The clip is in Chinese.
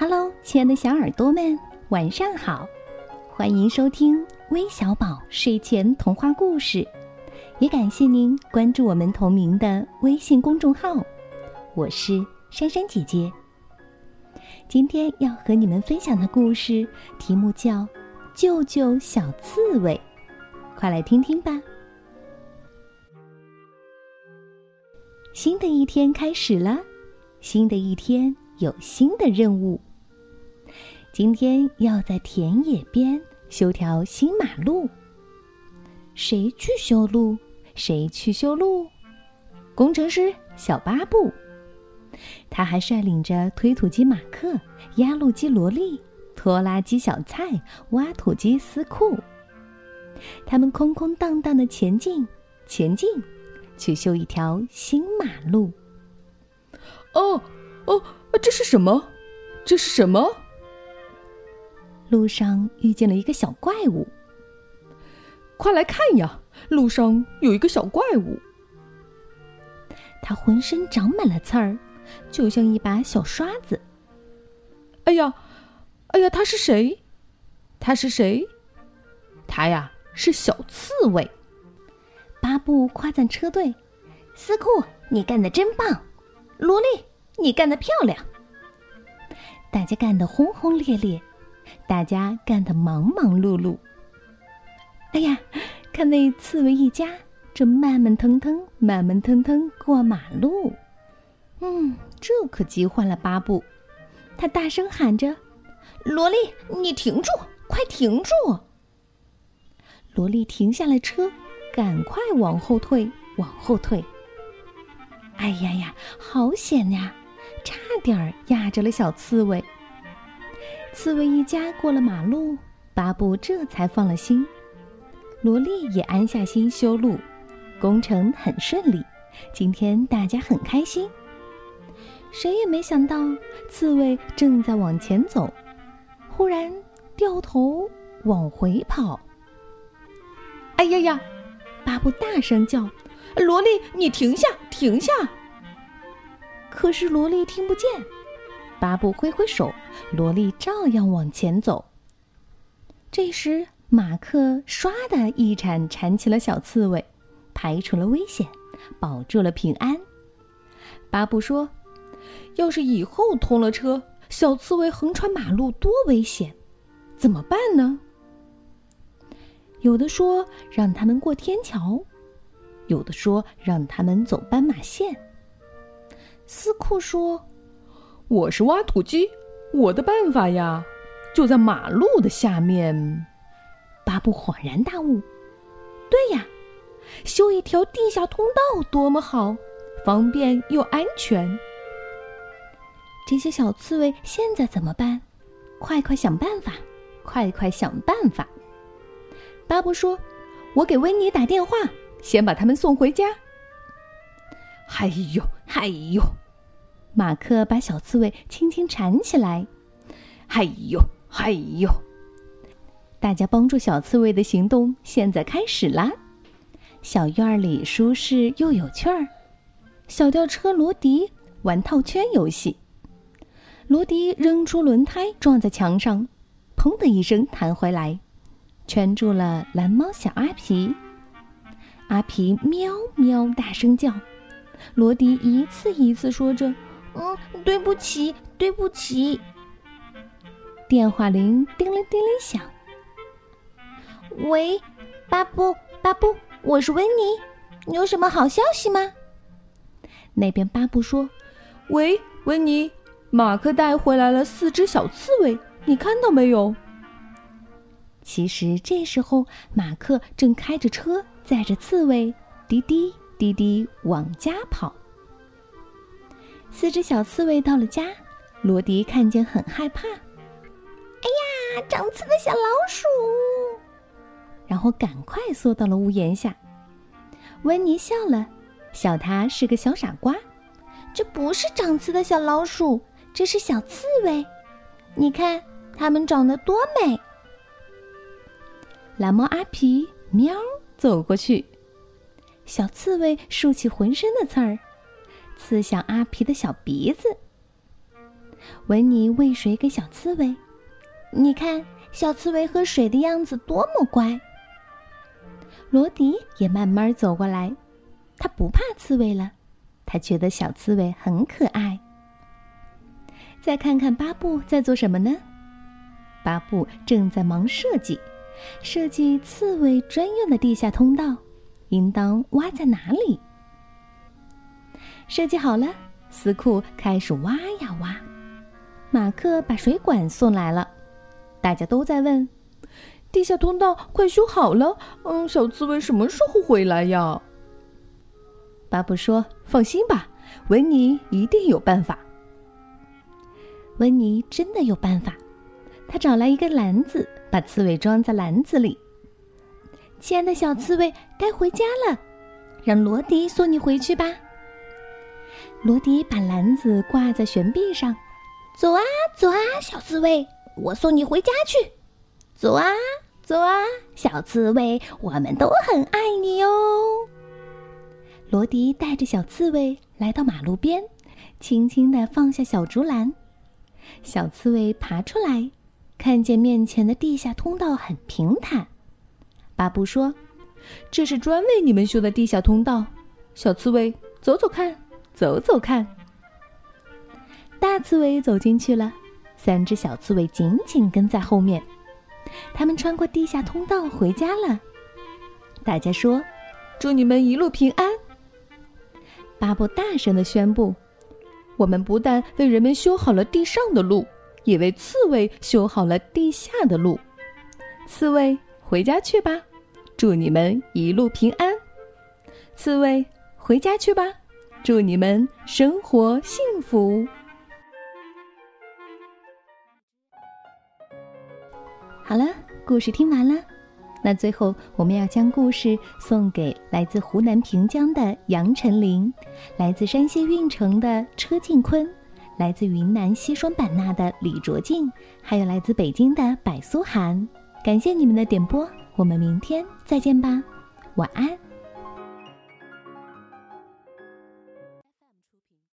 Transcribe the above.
Hello，亲爱的小耳朵们，晚上好！欢迎收听微小宝睡前童话故事，也感谢您关注我们同名的微信公众号。我是珊珊姐姐。今天要和你们分享的故事题目叫《救救小刺猬》，快来听听吧。新的一天开始了，新的一天有新的任务。今天要在田野边修条新马路。谁去修路？谁去修路？工程师小巴布。他还率领着推土机马克、压路机萝莉、拖拉机小蔡、挖土机斯库。他们空空荡荡的前进，前进，去修一条新马路。哦，哦，这是什么？这是什么？路上遇见了一个小怪物。快来看呀！路上有一个小怪物，它浑身长满了刺儿，就像一把小刷子。哎呀，哎呀，他是谁？他是谁？他呀，是小刺猬。巴布夸赞车队：“斯库，你干的真棒！萝莉，你干的漂亮！”大家干得轰轰烈烈。大家干得忙忙碌碌。哎呀，看那刺猬一家正慢慢腾腾、慢慢腾腾过马路。嗯，这可急坏了巴布。他大声喊着：“萝莉，你停住！快停住！”萝莉停下了车，赶快往后退，往后退。哎呀呀，好险呀！差点压着了小刺猬。刺猬一家过了马路，巴布这才放了心。萝莉也安下心修路，工程很顺利。今天大家很开心。谁也没想到，刺猬正在往前走，忽然掉头往回跑。哎呀呀！巴布大声叫：“萝莉，你停下，停下！”可是萝莉听不见。巴布挥挥手，萝莉照样往前走。这时，马克唰的一铲铲起了小刺猬，排除了危险，保住了平安。巴布说：“要是以后通了车，小刺猬横穿马路多危险，怎么办呢？”有的说让他们过天桥，有的说让他们走斑马线。斯库说。我是挖土机，我的办法呀，就在马路的下面。巴布恍然大悟，对呀，修一条地下通道多么好，方便又安全。这些小刺猬现在怎么办？快快想办法，快快想办法！巴布说：“我给温妮打电话，先把他们送回家。”哎呦，哎呦！马克把小刺猬轻轻缠起来，哎呦，哎呦！大家帮助小刺猬的行动现在开始啦。小院里舒适又有趣儿。小吊车罗迪玩套圈游戏，罗迪扔出轮胎撞在墙上，砰的一声弹回来，圈住了蓝猫小阿皮。阿皮喵喵大声叫，罗迪一次一次说着。嗯，对不起，对不起。电话铃叮铃叮铃响。喂，巴布，巴布，我是温妮，你有什么好消息吗？那边巴布说：“喂，温妮，马克带回来了四只小刺猬，你看到没有？”其实这时候，马克正开着车载着刺猬，滴滴滴滴往家跑。四只小刺猬到了家，罗迪看见很害怕。哎呀，长刺的小老鼠！然后赶快缩到了屋檐下。温妮笑了，笑他是个小傻瓜。这不是长刺的小老鼠，这是小刺猬。你看，它们长得多美。蓝猫阿皮喵走过去，小刺猬竖起浑身的刺儿。刺向阿皮的小鼻子。维尼喂水给小刺猬，你看小刺猬喝水的样子多么乖。罗迪也慢慢走过来，他不怕刺猬了，他觉得小刺猬很可爱。再看看巴布在做什么呢？巴布正在忙设计，设计刺猬专用的地下通道，应当挖在哪里？设计好了，斯库开始挖呀挖。马克把水管送来了，大家都在问：地下通道快修好了，嗯，小刺猬什么时候回来呀？巴布说：“放心吧，温尼一定有办法。”温妮真的有办法，他找来一个篮子，把刺猬装在篮子里。亲爱的小刺猬，该回家了，让罗迪送你回去吧。罗迪把篮子挂在悬臂上，走啊走啊，小刺猬，我送你回家去。走啊走啊，小刺猬，我们都很爱你哟。罗迪带着小刺猬来到马路边，轻轻地放下小竹篮。小刺猬爬出来，看见面前的地下通道很平坦。巴布说：“这是专为你们修的地下通道。”小刺猬，走走看，走走看。大刺猬走进去了，三只小刺猬紧紧跟在后面。他们穿过地下通道回家了。大家说：“祝你们一路平安。”巴布大声的宣布。我们不但为人们修好了地上的路，也为刺猬修好了地下的路。刺猬，回家去吧！祝你们一路平安。刺猬，回家去吧！祝你们生活幸福。好了，故事听完了。那最后，我们要将故事送给来自湖南平江的杨晨林，来自山西运城的车静坤，来自云南西双版纳的李卓静，还有来自北京的柏苏涵。感谢你们的点播，我们明天再见吧，晚安。